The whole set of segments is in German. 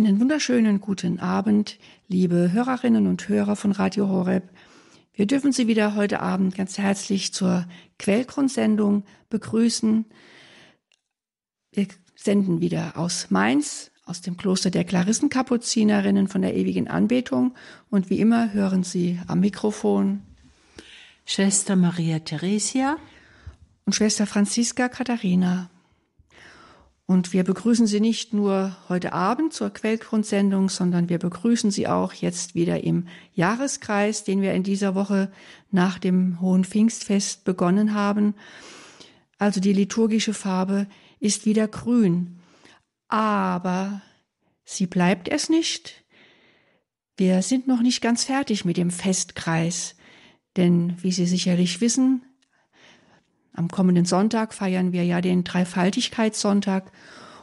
Einen wunderschönen guten Abend, liebe Hörerinnen und Hörer von Radio Horeb. Wir dürfen Sie wieder heute Abend ganz herzlich zur Quellgrundsendung begrüßen. Wir senden wieder aus Mainz, aus dem Kloster der Klarissenkapuzinerinnen von der ewigen Anbetung. Und wie immer hören Sie am Mikrofon Schwester Maria Theresia und Schwester Franziska Katharina. Und wir begrüßen Sie nicht nur heute Abend zur Quellgrundsendung, sondern wir begrüßen Sie auch jetzt wieder im Jahreskreis, den wir in dieser Woche nach dem Hohen Pfingstfest begonnen haben. Also die liturgische Farbe ist wieder grün. Aber sie bleibt es nicht. Wir sind noch nicht ganz fertig mit dem Festkreis. Denn, wie Sie sicherlich wissen, am kommenden Sonntag feiern wir ja den Dreifaltigkeitssonntag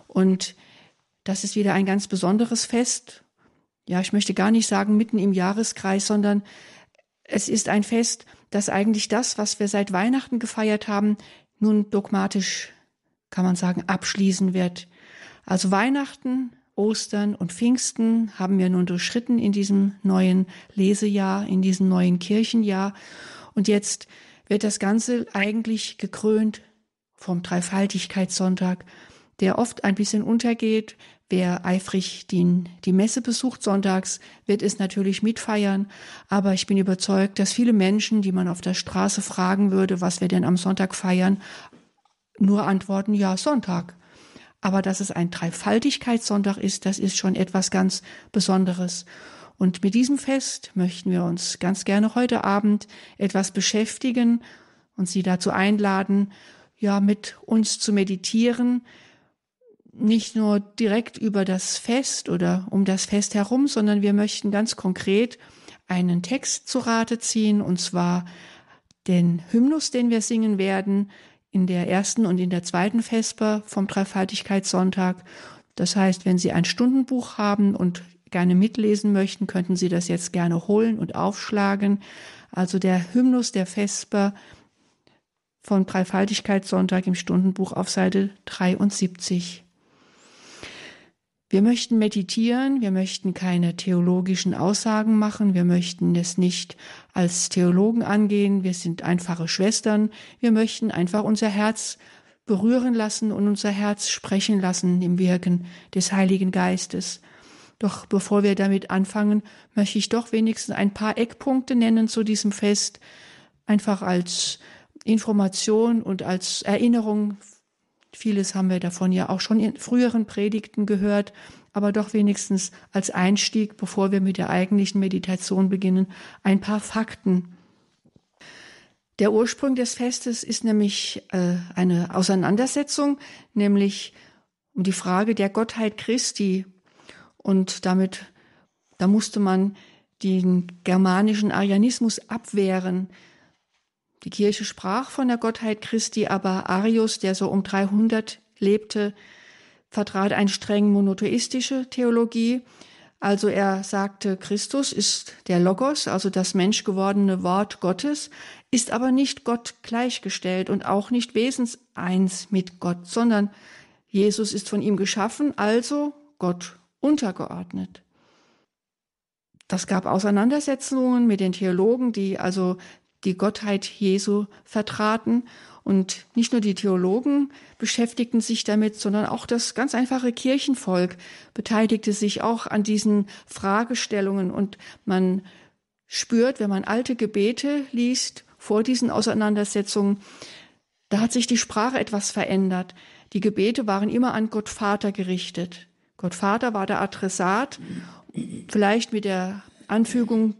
und das ist wieder ein ganz besonderes Fest. Ja, ich möchte gar nicht sagen mitten im Jahreskreis, sondern es ist ein Fest, das eigentlich das, was wir seit Weihnachten gefeiert haben, nun dogmatisch, kann man sagen, abschließen wird. Also Weihnachten, Ostern und Pfingsten haben wir nun durchschritten in diesem neuen Lesejahr, in diesem neuen Kirchenjahr. Und jetzt wird das Ganze eigentlich gekrönt vom Dreifaltigkeitssonntag, der oft ein bisschen untergeht. Wer eifrig die, die Messe besucht sonntags, wird es natürlich mitfeiern. Aber ich bin überzeugt, dass viele Menschen, die man auf der Straße fragen würde, was wir denn am Sonntag feiern, nur antworten, ja, Sonntag. Aber dass es ein Dreifaltigkeitssonntag ist, das ist schon etwas ganz Besonderes. Und mit diesem Fest möchten wir uns ganz gerne heute Abend etwas beschäftigen und Sie dazu einladen, ja, mit uns zu meditieren, nicht nur direkt über das Fest oder um das Fest herum, sondern wir möchten ganz konkret einen Text zu Rate ziehen, und zwar den Hymnus, den wir singen werden, in der ersten und in der zweiten Vesper vom Dreifaltigkeitssonntag. Das heißt, wenn Sie ein Stundenbuch haben und gerne mitlesen möchten, könnten Sie das jetzt gerne holen und aufschlagen. Also der Hymnus der Vesper von Dreifaltigkeitssonntag im Stundenbuch auf Seite 73. Wir möchten meditieren, wir möchten keine theologischen Aussagen machen, wir möchten es nicht als Theologen angehen, wir sind einfache Schwestern, wir möchten einfach unser Herz berühren lassen und unser Herz sprechen lassen im Wirken des Heiligen Geistes. Doch bevor wir damit anfangen, möchte ich doch wenigstens ein paar Eckpunkte nennen zu diesem Fest, einfach als Information und als Erinnerung. Vieles haben wir davon ja auch schon in früheren Predigten gehört, aber doch wenigstens als Einstieg, bevor wir mit der eigentlichen Meditation beginnen, ein paar Fakten. Der Ursprung des Festes ist nämlich äh, eine Auseinandersetzung, nämlich um die Frage der Gottheit Christi und damit, da musste man den germanischen Arianismus abwehren. Die Kirche sprach von der Gottheit Christi, aber Arius, der so um 300 lebte, vertrat eine streng monotheistische Theologie. Also er sagte, Christus ist der Logos, also das menschgewordene Wort Gottes, ist aber nicht Gott gleichgestellt und auch nicht wesenseins mit Gott, sondern Jesus ist von ihm geschaffen, also Gott untergeordnet. Das gab Auseinandersetzungen mit den Theologen, die also die Gottheit Jesu vertraten. Und nicht nur die Theologen beschäftigten sich damit, sondern auch das ganz einfache Kirchenvolk beteiligte sich auch an diesen Fragestellungen. Und man spürt, wenn man alte Gebete liest vor diesen Auseinandersetzungen, da hat sich die Sprache etwas verändert. Die Gebete waren immer an Gott Vater gerichtet. Gott Vater war der Adressat, vielleicht mit der Anfügung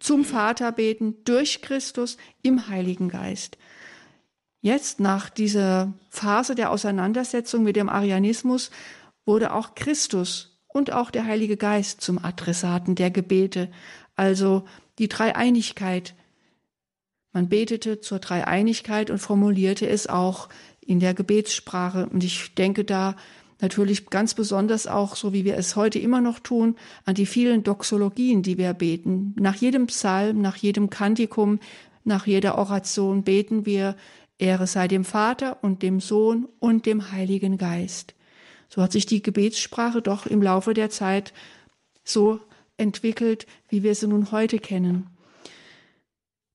zum Vater beten durch Christus im Heiligen Geist. Jetzt nach dieser Phase der Auseinandersetzung mit dem Arianismus wurde auch Christus und auch der Heilige Geist zum Adressaten der Gebete, also die Dreieinigkeit. Man betete zur Dreieinigkeit und formulierte es auch in der Gebetssprache. Und ich denke da natürlich ganz besonders auch, so wie wir es heute immer noch tun, an die vielen Doxologien, die wir beten. Nach jedem Psalm, nach jedem Kantikum, nach jeder Oration beten wir, Ehre sei dem Vater und dem Sohn und dem Heiligen Geist. So hat sich die Gebetssprache doch im Laufe der Zeit so entwickelt, wie wir sie nun heute kennen.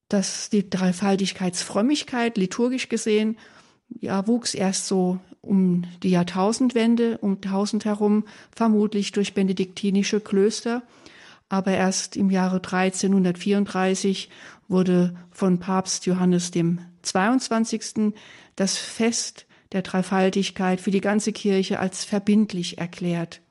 Dass die Dreifaltigkeitsfrömmigkeit, liturgisch gesehen, ja, wuchs erst so um die Jahrtausendwende, um 1000 herum, vermutlich durch benediktinische Klöster. Aber erst im Jahre 1334 wurde von Papst Johannes dem 22. das Fest der Dreifaltigkeit für die ganze Kirche als verbindlich erklärt.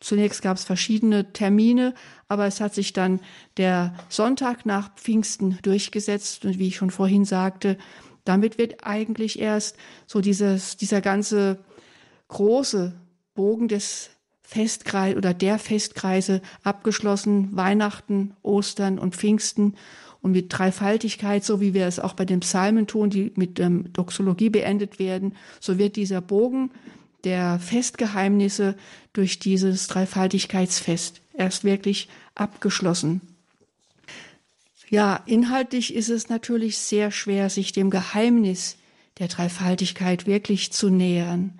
Zunächst gab es verschiedene Termine, aber es hat sich dann der Sonntag nach Pfingsten durchgesetzt und wie ich schon vorhin sagte, damit wird eigentlich erst so dieses, dieser ganze große Bogen des Festkreis oder der Festkreise abgeschlossen, Weihnachten, Ostern und Pfingsten und mit Dreifaltigkeit, so wie wir es auch bei den Psalmen tun, die mit ähm, Doxologie beendet werden, so wird dieser Bogen der Festgeheimnisse durch dieses Dreifaltigkeitsfest erst wirklich abgeschlossen. Ja, inhaltlich ist es natürlich sehr schwer, sich dem Geheimnis der Dreifaltigkeit wirklich zu nähern.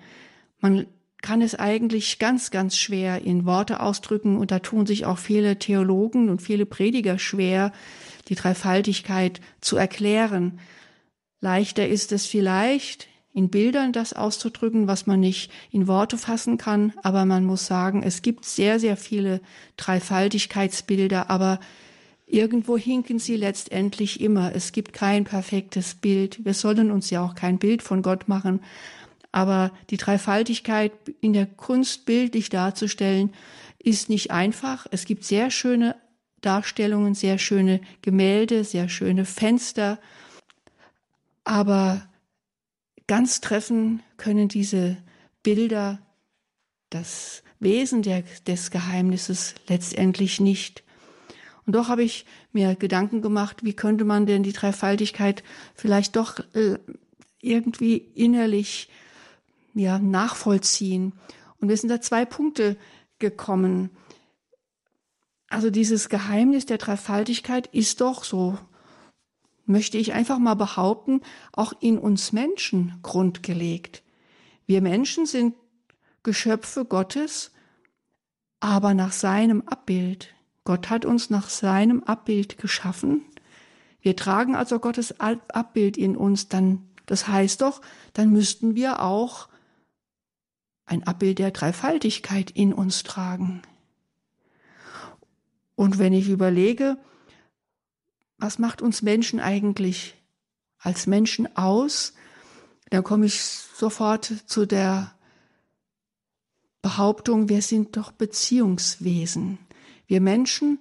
Man kann es eigentlich ganz, ganz schwer in Worte ausdrücken und da tun sich auch viele Theologen und viele Prediger schwer, die Dreifaltigkeit zu erklären. Leichter ist es vielleicht, in Bildern das auszudrücken, was man nicht in Worte fassen kann, aber man muss sagen, es gibt sehr, sehr viele Dreifaltigkeitsbilder, aber irgendwo hinken sie letztendlich immer. Es gibt kein perfektes Bild. Wir sollen uns ja auch kein Bild von Gott machen, aber die Dreifaltigkeit in der Kunst bildlich darzustellen, ist nicht einfach. Es gibt sehr schöne Darstellungen, sehr schöne Gemälde, sehr schöne Fenster. Aber ganz treffen können diese Bilder das Wesen der, des Geheimnisses letztendlich nicht. Und doch habe ich mir Gedanken gemacht, wie könnte man denn die Dreifaltigkeit vielleicht doch äh, irgendwie innerlich ja, nachvollziehen. Und wir sind da zwei Punkte gekommen. Also dieses Geheimnis der Dreifaltigkeit ist doch so, möchte ich einfach mal behaupten, auch in uns Menschen grundgelegt. Wir Menschen sind Geschöpfe Gottes, aber nach seinem Abbild. Gott hat uns nach seinem Abbild geschaffen. Wir tragen also Gottes Abbild in uns, dann, das heißt doch, dann müssten wir auch ein Abbild der Dreifaltigkeit in uns tragen. Und wenn ich überlege, was macht uns Menschen eigentlich als Menschen aus, dann komme ich sofort zu der Behauptung, wir sind doch Beziehungswesen. Wir Menschen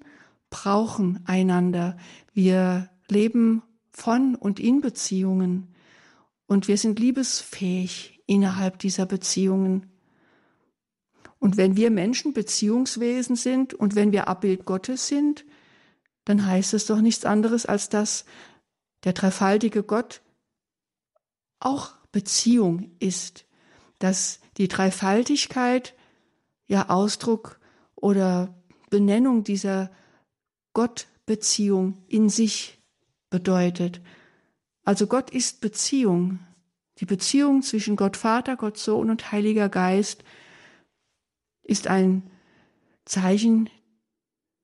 brauchen einander. Wir leben von und in Beziehungen. Und wir sind liebesfähig innerhalb dieser Beziehungen. Und wenn wir Menschen Beziehungswesen sind und wenn wir Abbild Gottes sind, dann heißt es doch nichts anderes, als dass der dreifaltige Gott auch Beziehung ist, dass die Dreifaltigkeit ja Ausdruck oder Benennung dieser Gottbeziehung in sich bedeutet. Also Gott ist Beziehung. Die Beziehung zwischen Gott Vater, Gott Sohn und Heiliger Geist ist ein Zeichen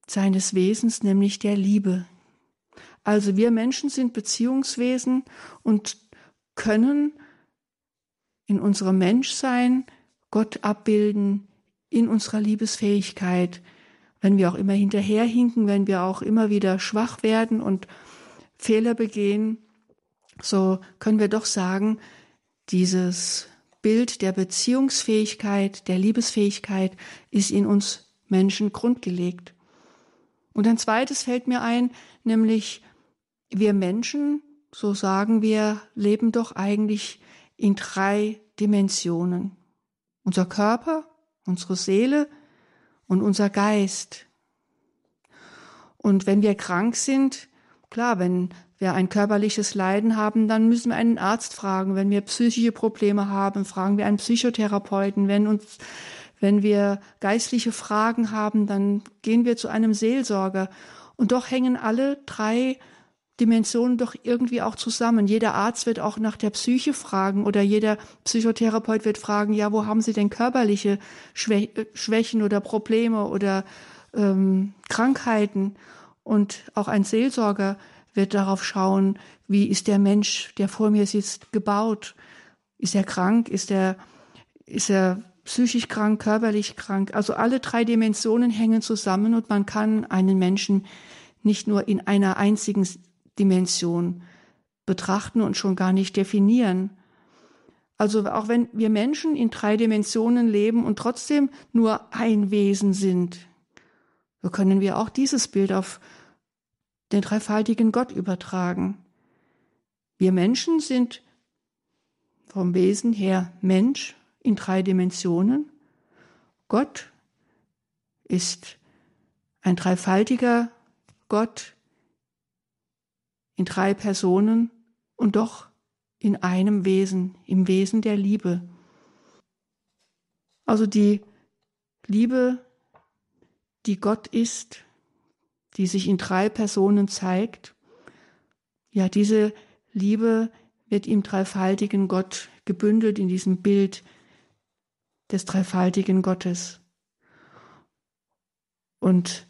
seines Wesens, nämlich der Liebe. Also wir Menschen sind Beziehungswesen und können in unserem Menschsein Gott abbilden, in unserer Liebesfähigkeit, wenn wir auch immer hinterherhinken, wenn wir auch immer wieder schwach werden und Fehler begehen, so können wir doch sagen, dieses Bild der Beziehungsfähigkeit, der Liebesfähigkeit ist in uns Menschen grundgelegt. Und ein zweites fällt mir ein, nämlich wir Menschen, so sagen wir, leben doch eigentlich in drei Dimensionen. Unser Körper, unsere Seele und unser Geist. Und wenn wir krank sind, klar, wenn wir ein körperliches Leiden haben, dann müssen wir einen Arzt fragen. Wenn wir psychische Probleme haben, fragen wir einen Psychotherapeuten. Wenn uns, wenn wir geistliche Fragen haben, dann gehen wir zu einem Seelsorger. Und doch hängen alle drei Dimensionen doch irgendwie auch zusammen. Jeder Arzt wird auch nach der Psyche fragen oder jeder Psychotherapeut wird fragen, ja, wo haben Sie denn körperliche Schwächen oder Probleme oder ähm, Krankheiten? Und auch ein Seelsorger wird darauf schauen, wie ist der Mensch, der vor mir sitzt, gebaut? Ist er krank? Ist er, ist er psychisch krank, körperlich krank? Also alle drei Dimensionen hängen zusammen und man kann einen Menschen nicht nur in einer einzigen Dimension betrachten und schon gar nicht definieren. Also auch wenn wir Menschen in drei Dimensionen leben und trotzdem nur ein Wesen sind, so können wir auch dieses Bild auf den dreifaltigen Gott übertragen. Wir Menschen sind vom Wesen her Mensch in drei Dimensionen. Gott ist ein dreifaltiger Gott in drei Personen und doch in einem Wesen, im Wesen der Liebe. Also die Liebe, die Gott ist, die sich in drei Personen zeigt. Ja, diese Liebe wird im dreifaltigen Gott gebündelt in diesem Bild des dreifaltigen Gottes. Und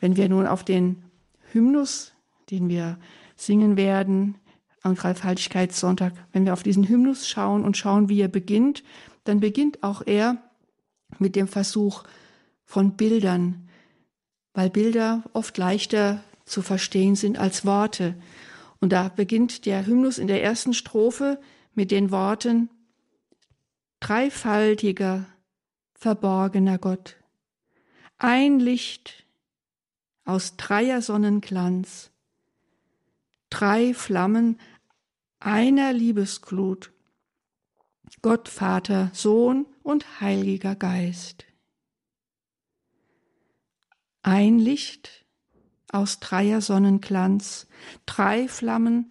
wenn wir nun auf den Hymnus, den wir singen werden am Dreifaltigkeitssonntag, wenn wir auf diesen Hymnus schauen und schauen, wie er beginnt, dann beginnt auch er mit dem Versuch von Bildern, weil Bilder oft leichter zu verstehen sind als Worte. Und da beginnt der Hymnus in der ersten Strophe mit den Worten Dreifaltiger, verborgener Gott, ein Licht aus dreier Sonnenglanz, drei Flammen einer Liebesglut, Gott Vater, Sohn und Heiliger Geist ein Licht aus dreier Sonnenglanz, drei Flammen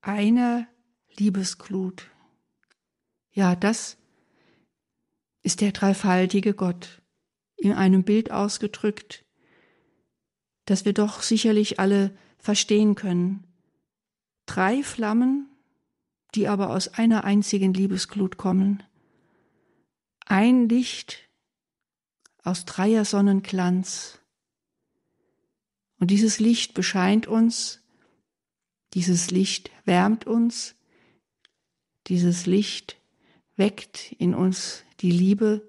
einer Liebesglut. Ja, das ist der dreifaltige Gott, in einem Bild ausgedrückt, das wir doch sicherlich alle verstehen können. Drei Flammen, die aber aus einer einzigen Liebesglut kommen. Ein Licht aus dreier Sonnenglanz, und dieses Licht bescheint uns, dieses Licht wärmt uns, dieses Licht weckt in uns die Liebe,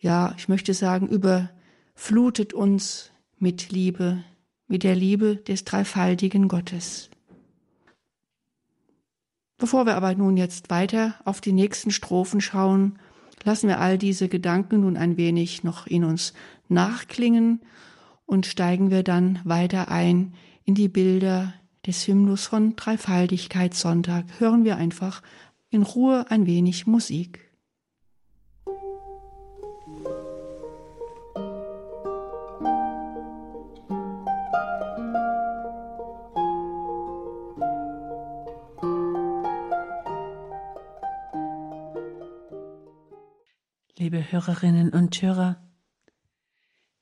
ja, ich möchte sagen, überflutet uns mit Liebe, mit der Liebe des dreifaltigen Gottes. Bevor wir aber nun jetzt weiter auf die nächsten Strophen schauen, lassen wir all diese Gedanken nun ein wenig noch in uns nachklingen und steigen wir dann weiter ein in die Bilder des Hymnus von Dreifaltigkeitssonntag. Hören wir einfach in Ruhe ein wenig Musik. Liebe Hörerinnen und Hörer,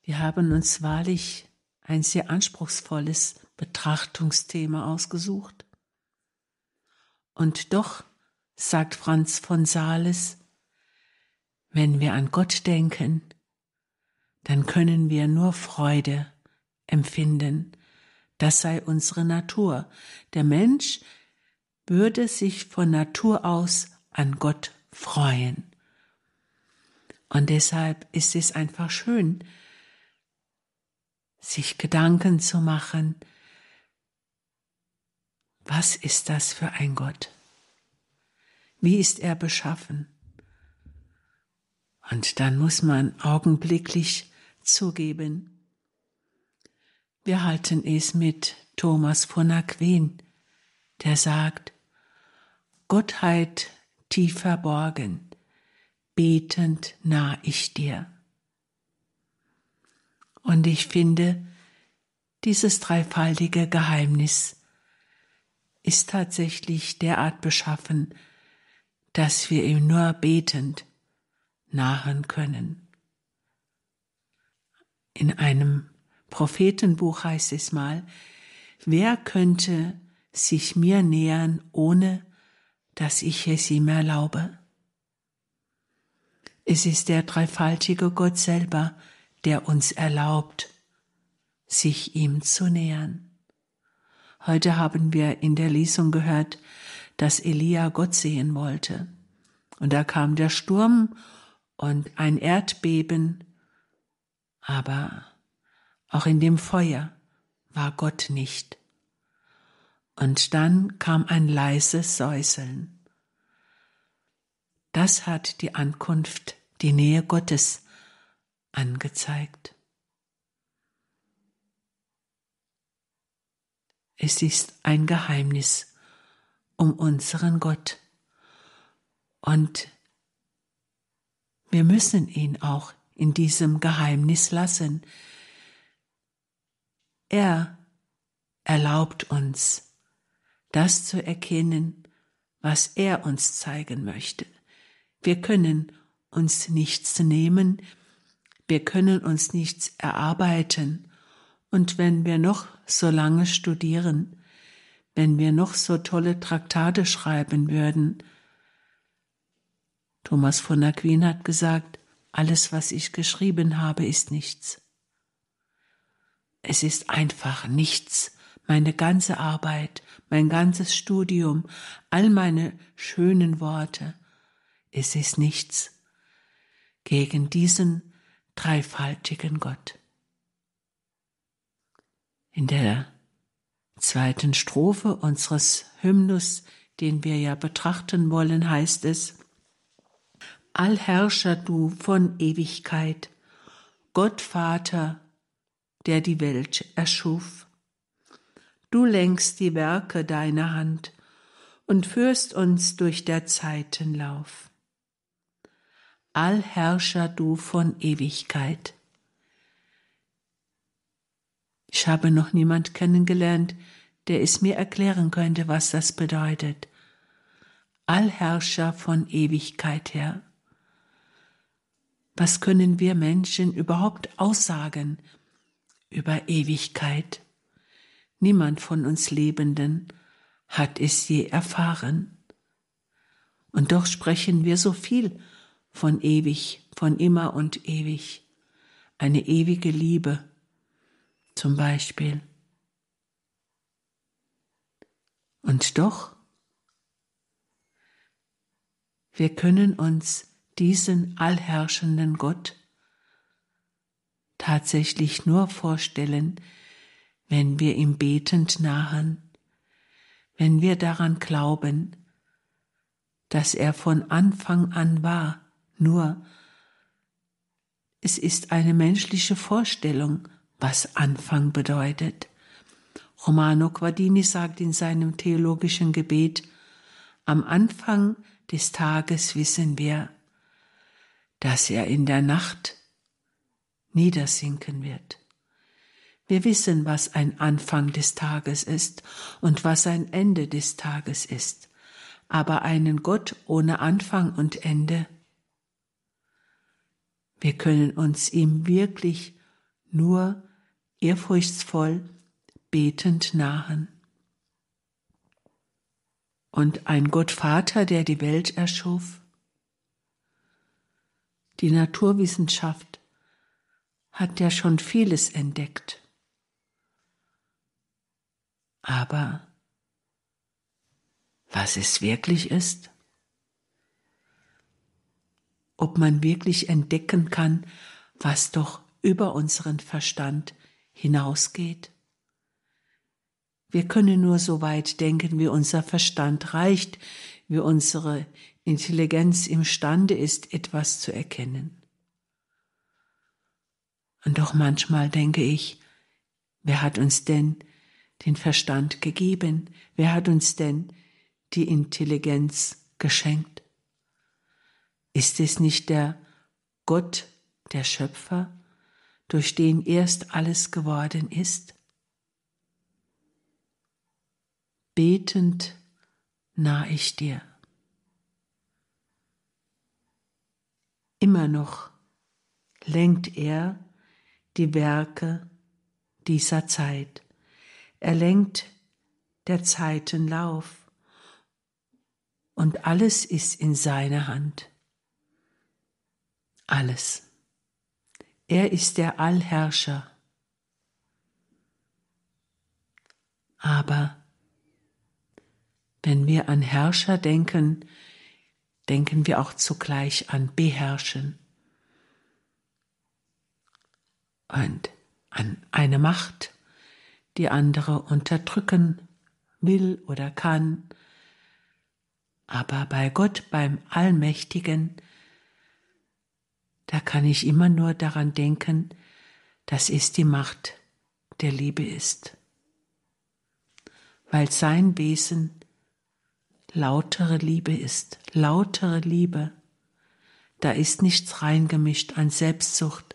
wir haben uns wahrlich ein sehr anspruchsvolles Betrachtungsthema ausgesucht. Und doch, sagt Franz von Sales, wenn wir an Gott denken, dann können wir nur Freude empfinden. Das sei unsere Natur. Der Mensch würde sich von Natur aus an Gott freuen. Und deshalb ist es einfach schön, sich Gedanken zu machen, was ist das für ein Gott? Wie ist er beschaffen? Und dann muss man augenblicklich zugeben, wir halten es mit Thomas von Aquin, der sagt, Gottheit tief verborgen, betend nah ich dir. Und ich finde, dieses dreifaltige Geheimnis ist tatsächlich derart beschaffen, dass wir ihm nur betend nahen können. In einem Prophetenbuch heißt es mal, wer könnte sich mir nähern, ohne dass ich es ihm erlaube? Es ist der dreifaltige Gott selber, der uns erlaubt, sich ihm zu nähern. Heute haben wir in der Lesung gehört, dass Elia Gott sehen wollte. Und da kam der Sturm und ein Erdbeben, aber auch in dem Feuer war Gott nicht. Und dann kam ein leises Säuseln. Das hat die Ankunft, die Nähe Gottes angezeigt. Es ist ein Geheimnis um unseren Gott. Und wir müssen ihn auch in diesem Geheimnis lassen. Er erlaubt uns, das zu erkennen, was er uns zeigen möchte. Wir können uns nichts nehmen, wir können uns nichts erarbeiten, und wenn wir noch so lange studieren, wenn wir noch so tolle Traktate schreiben würden. Thomas von Aquin hat gesagt, alles, was ich geschrieben habe, ist nichts. Es ist einfach nichts. Meine ganze Arbeit, mein ganzes Studium, all meine schönen Worte, es ist nichts gegen diesen dreifaltigen Gott. In der zweiten Strophe unseres Hymnus, den wir ja betrachten wollen, heißt es, Allherrscher du von Ewigkeit, Gott Vater, der die Welt erschuf. Du lenkst die Werke deiner Hand und führst uns durch der Zeiten Lauf. Allherrscher du von Ewigkeit, ich habe noch niemand kennengelernt, der es mir erklären könnte, was das bedeutet. Allherrscher von Ewigkeit her. Was können wir Menschen überhaupt aussagen über Ewigkeit? Niemand von uns Lebenden hat es je erfahren. Und doch sprechen wir so viel von ewig, von immer und ewig, eine ewige Liebe, zum Beispiel. Und doch, wir können uns diesen allherrschenden Gott tatsächlich nur vorstellen, wenn wir ihm betend nahen, wenn wir daran glauben, dass er von Anfang an war, nur es ist eine menschliche Vorstellung, was Anfang bedeutet. Romano Guardini sagt in seinem theologischen Gebet, am Anfang des Tages wissen wir, dass er in der Nacht niedersinken wird. Wir wissen, was ein Anfang des Tages ist und was ein Ende des Tages ist, aber einen Gott ohne Anfang und Ende, wir können uns ihm wirklich nur ehrfurchtsvoll betend nahen. Und ein Gottvater, der die Welt erschuf, die Naturwissenschaft hat ja schon vieles entdeckt. Aber was es wirklich ist, ob man wirklich entdecken kann, was doch über unseren Verstand hinausgeht. Wir können nur so weit denken, wie unser Verstand reicht, wie unsere Intelligenz imstande ist, etwas zu erkennen. Und doch manchmal denke ich, wer hat uns denn den Verstand gegeben? Wer hat uns denn die Intelligenz geschenkt? Ist es nicht der Gott, der Schöpfer, durch den erst alles geworden ist? Betend nah ich dir. Immer noch lenkt er die Werke dieser Zeit. Er lenkt der Zeiten Lauf und alles ist in seiner Hand. Alles. Er ist der Allherrscher. Aber wenn wir an Herrscher denken, denken wir auch zugleich an Beherrschen und an eine Macht, die andere unterdrücken will oder kann. Aber bei Gott, beim Allmächtigen, da kann ich immer nur daran denken, dass es die Macht der Liebe ist. Weil sein Wesen lautere Liebe ist, lautere Liebe. Da ist nichts reingemischt an Selbstsucht,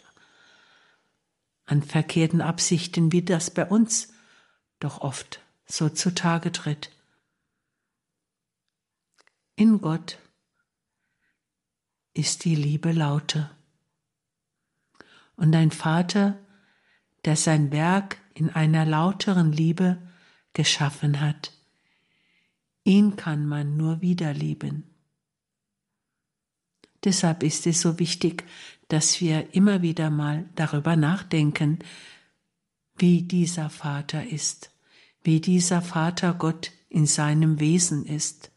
an verkehrten Absichten, wie das bei uns doch oft so zutage tritt. In Gott ist die Liebe lauter. Und ein Vater, der sein Werk in einer lauteren Liebe geschaffen hat, ihn kann man nur wieder lieben. Deshalb ist es so wichtig, dass wir immer wieder mal darüber nachdenken, wie dieser Vater ist, wie dieser Vater Gott in seinem Wesen ist.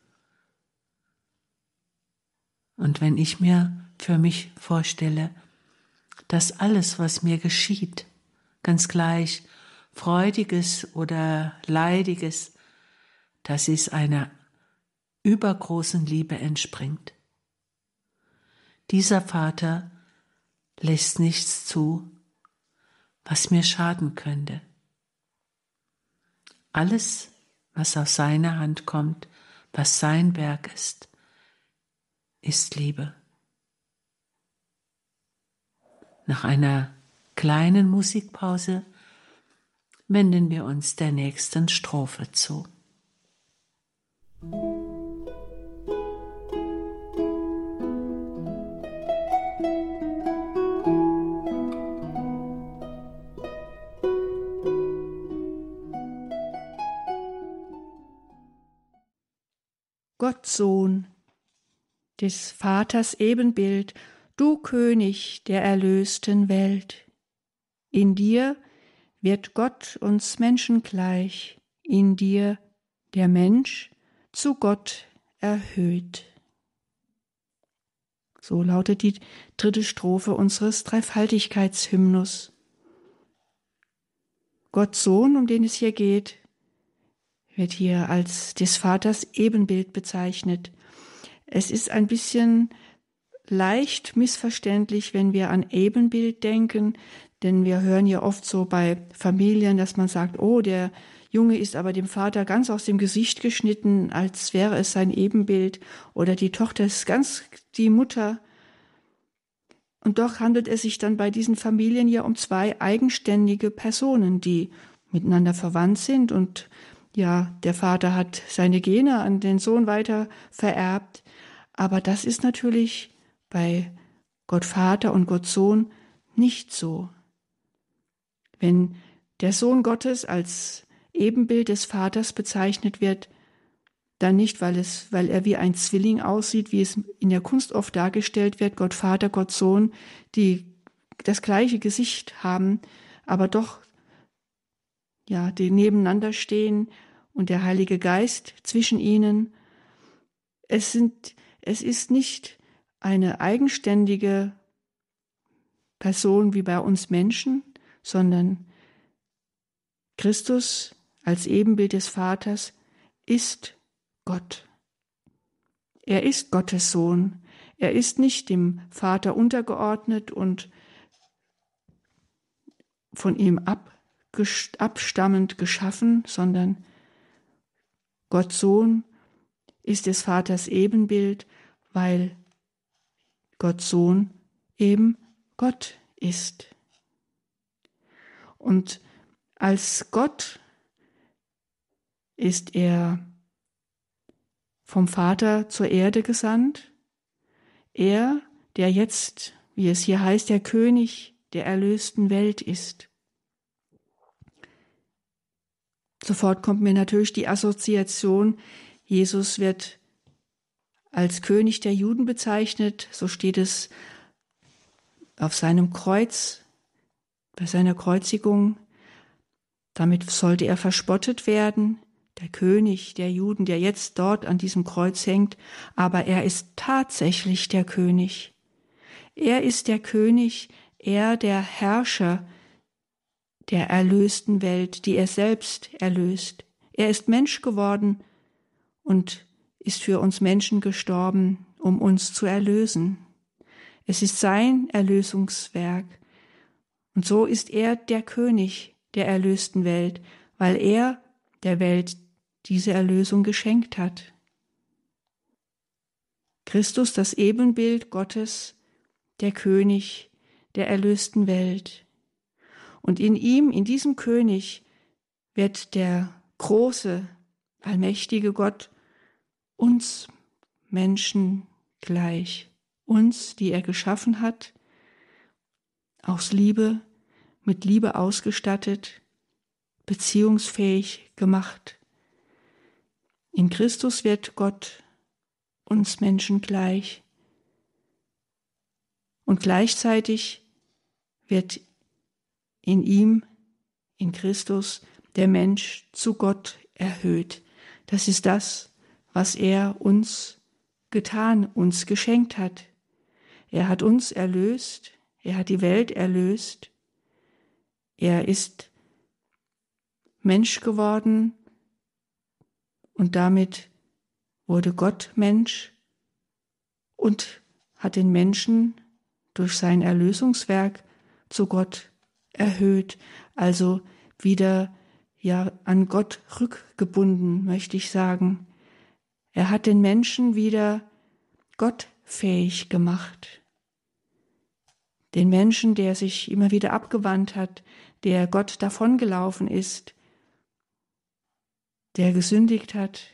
Und wenn ich mir für mich vorstelle, dass alles, was mir geschieht, ganz gleich freudiges oder leidiges, dass es einer übergroßen Liebe entspringt. Dieser Vater lässt nichts zu, was mir schaden könnte. Alles, was aus seiner Hand kommt, was sein Werk ist, ist Liebe. Nach einer kleinen Musikpause wenden wir uns der nächsten Strophe zu. Gott Sohn, des Vaters Ebenbild, du König der erlösten Welt. In dir wird Gott uns Menschen gleich, in dir der Mensch zu Gott erhöht. So lautet die dritte Strophe unseres Dreifaltigkeitshymnus. Gott Sohn, um den es hier geht, wird hier als des Vaters Ebenbild bezeichnet. Es ist ein bisschen leicht missverständlich, wenn wir an Ebenbild denken, denn wir hören ja oft so bei Familien, dass man sagt, oh, der Junge ist aber dem Vater ganz aus dem Gesicht geschnitten, als wäre es sein Ebenbild, oder die Tochter ist ganz die Mutter. Und doch handelt es sich dann bei diesen Familien ja um zwei eigenständige Personen, die miteinander verwandt sind und ja, der Vater hat seine Gene an den Sohn weiter vererbt, aber das ist natürlich bei Gott Vater und Gott Sohn nicht so. Wenn der Sohn Gottes als Ebenbild des Vaters bezeichnet wird, dann nicht, weil es, weil er wie ein Zwilling aussieht, wie es in der Kunst oft dargestellt wird, Gott Vater, Gott Sohn, die das gleiche Gesicht haben, aber doch ja, die nebeneinander stehen und der Heilige Geist zwischen ihnen. Es sind, es ist nicht eine eigenständige Person wie bei uns Menschen, sondern Christus als Ebenbild des Vaters ist Gott. Er ist Gottes Sohn. Er ist nicht dem Vater untergeordnet und von ihm ab abstammend geschaffen, sondern Gott Sohn ist des Vaters Ebenbild, weil Gott Sohn eben Gott ist. Und als Gott ist er vom Vater zur Erde gesandt, er, der jetzt, wie es hier heißt, der König der erlösten Welt ist. Sofort kommt mir natürlich die Assoziation, Jesus wird als König der Juden bezeichnet, so steht es auf seinem Kreuz, bei seiner Kreuzigung. Damit sollte er verspottet werden, der König der Juden, der jetzt dort an diesem Kreuz hängt, aber er ist tatsächlich der König. Er ist der König, er der Herrscher der erlösten Welt, die er selbst erlöst. Er ist Mensch geworden und ist für uns Menschen gestorben, um uns zu erlösen. Es ist sein Erlösungswerk. Und so ist er der König der erlösten Welt, weil er der Welt diese Erlösung geschenkt hat. Christus, das Ebenbild Gottes, der König der erlösten Welt. Und in ihm, in diesem König, wird der große, allmächtige Gott uns Menschen gleich, uns, die er geschaffen hat, aus Liebe, mit Liebe ausgestattet, beziehungsfähig gemacht. In Christus wird Gott uns Menschen gleich. Und gleichzeitig wird in ihm, in Christus, der Mensch zu Gott erhöht. Das ist das, was er uns getan, uns geschenkt hat. Er hat uns erlöst, er hat die Welt erlöst, er ist Mensch geworden und damit wurde Gott Mensch und hat den Menschen durch sein Erlösungswerk zu Gott erhöht, also wieder ja an Gott rückgebunden, möchte ich sagen. Er hat den Menschen wieder gottfähig gemacht. Den Menschen, der sich immer wieder abgewandt hat, der Gott davongelaufen ist, der gesündigt hat.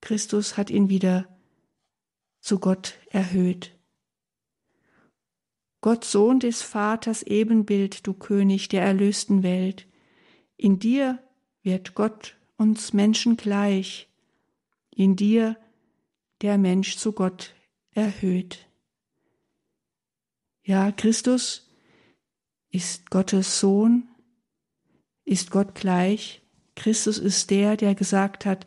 Christus hat ihn wieder zu Gott erhöht. Gott Sohn des Vaters Ebenbild, du König der erlösten Welt, in dir wird Gott uns Menschen gleich, in dir der Mensch zu Gott erhöht. Ja, Christus ist Gottes Sohn, ist Gott gleich. Christus ist der, der gesagt hat,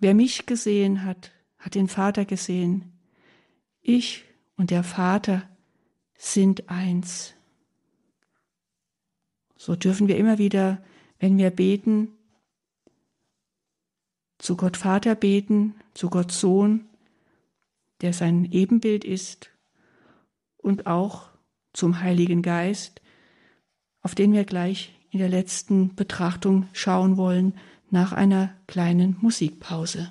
wer mich gesehen hat, hat den Vater gesehen. Ich und der Vater sind eins. So dürfen wir immer wieder, wenn wir beten, zu Gott Vater beten, zu Gott Sohn, der sein Ebenbild ist, und auch zum Heiligen Geist, auf den wir gleich in der letzten Betrachtung schauen wollen nach einer kleinen Musikpause.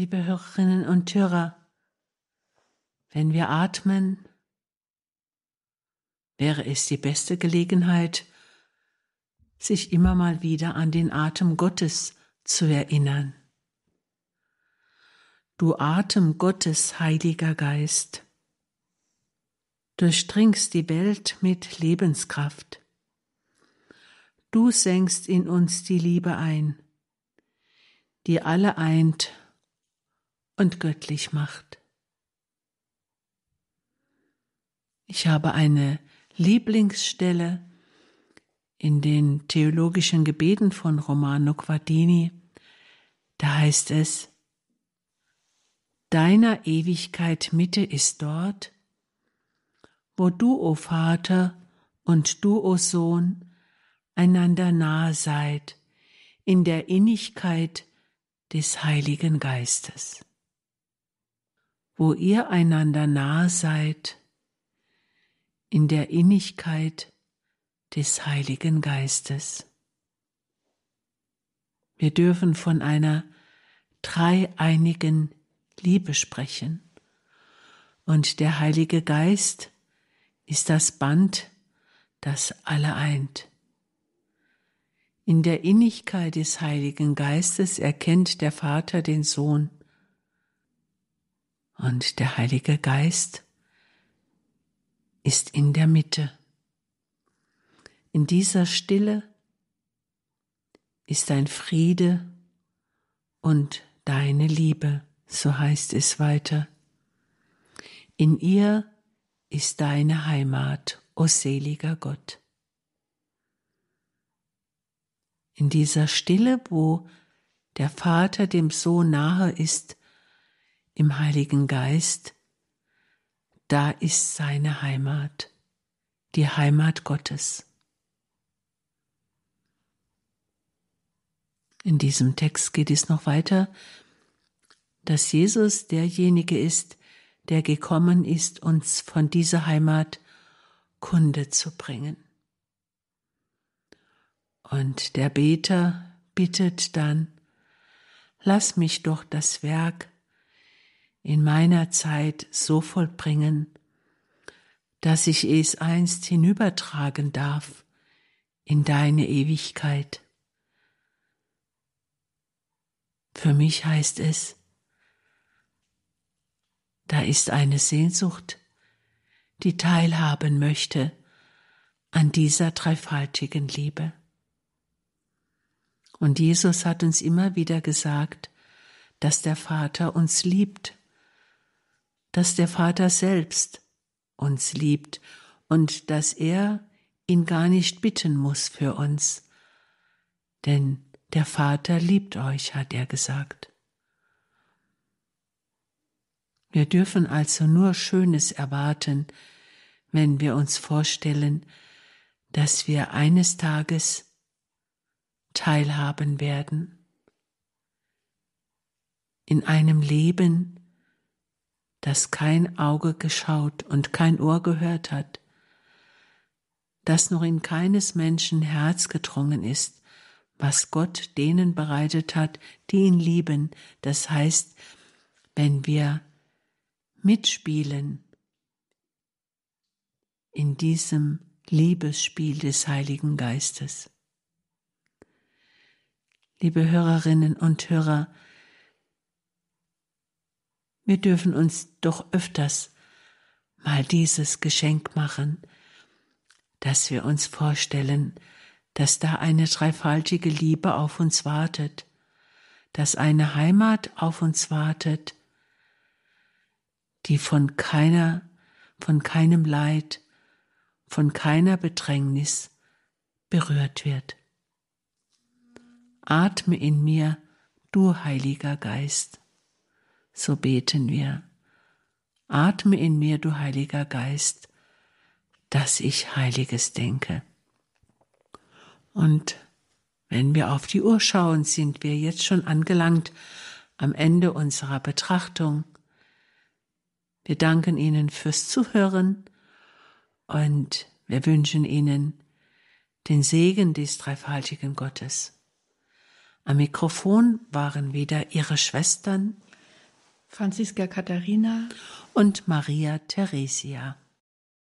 Liebe Hörerinnen und Hörer, wenn wir atmen, wäre es die beste Gelegenheit, sich immer mal wieder an den Atem Gottes zu erinnern. Du Atem Gottes, Heiliger Geist, durchdringst die Welt mit Lebenskraft. Du senkst in uns die Liebe ein, die alle eint und göttlich macht. Ich habe eine Lieblingsstelle in den theologischen Gebeten von Romano Guardini. Da heißt es, Deiner Ewigkeit Mitte ist dort, wo du, o Vater, und du, o Sohn, einander nahe seid in der Innigkeit des Heiligen Geistes wo ihr einander nahe seid, in der Innigkeit des Heiligen Geistes. Wir dürfen von einer dreieinigen Liebe sprechen. Und der Heilige Geist ist das Band, das alle eint. In der Innigkeit des Heiligen Geistes erkennt der Vater den Sohn. Und der Heilige Geist ist in der Mitte. In dieser Stille ist dein Friede und deine Liebe, so heißt es weiter. In ihr ist deine Heimat, o seliger Gott. In dieser Stille, wo der Vater dem Sohn nahe ist, im Heiligen Geist, da ist seine Heimat, die Heimat Gottes. In diesem Text geht es noch weiter, dass Jesus derjenige ist, der gekommen ist, uns von dieser Heimat Kunde zu bringen. Und der Beter bittet dann, lass mich doch das Werk in meiner Zeit so vollbringen, dass ich es einst hinübertragen darf in deine Ewigkeit. Für mich heißt es, da ist eine Sehnsucht, die teilhaben möchte an dieser dreifaltigen Liebe. Und Jesus hat uns immer wieder gesagt, dass der Vater uns liebt, dass der Vater selbst uns liebt und dass er ihn gar nicht bitten muss für uns, denn der Vater liebt euch, hat er gesagt. Wir dürfen also nur Schönes erwarten, wenn wir uns vorstellen, dass wir eines Tages teilhaben werden in einem Leben, das kein Auge geschaut und kein Ohr gehört hat, das noch in keines Menschen Herz gedrungen ist, was Gott denen bereitet hat, die ihn lieben. Das heißt, wenn wir mitspielen in diesem Liebesspiel des Heiligen Geistes. Liebe Hörerinnen und Hörer, wir dürfen uns doch öfters mal dieses Geschenk machen, dass wir uns vorstellen, dass da eine dreifaltige Liebe auf uns wartet, dass eine Heimat auf uns wartet, die von keiner, von keinem Leid, von keiner Bedrängnis berührt wird. Atme in mir, du Heiliger Geist. So beten wir. Atme in mir, du Heiliger Geist, dass ich Heiliges denke. Und wenn wir auf die Uhr schauen, sind wir jetzt schon angelangt am Ende unserer Betrachtung. Wir danken Ihnen fürs Zuhören und wir wünschen Ihnen den Segen des dreifaltigen Gottes. Am Mikrofon waren wieder Ihre Schwestern Franziska Katharina und Maria Theresia.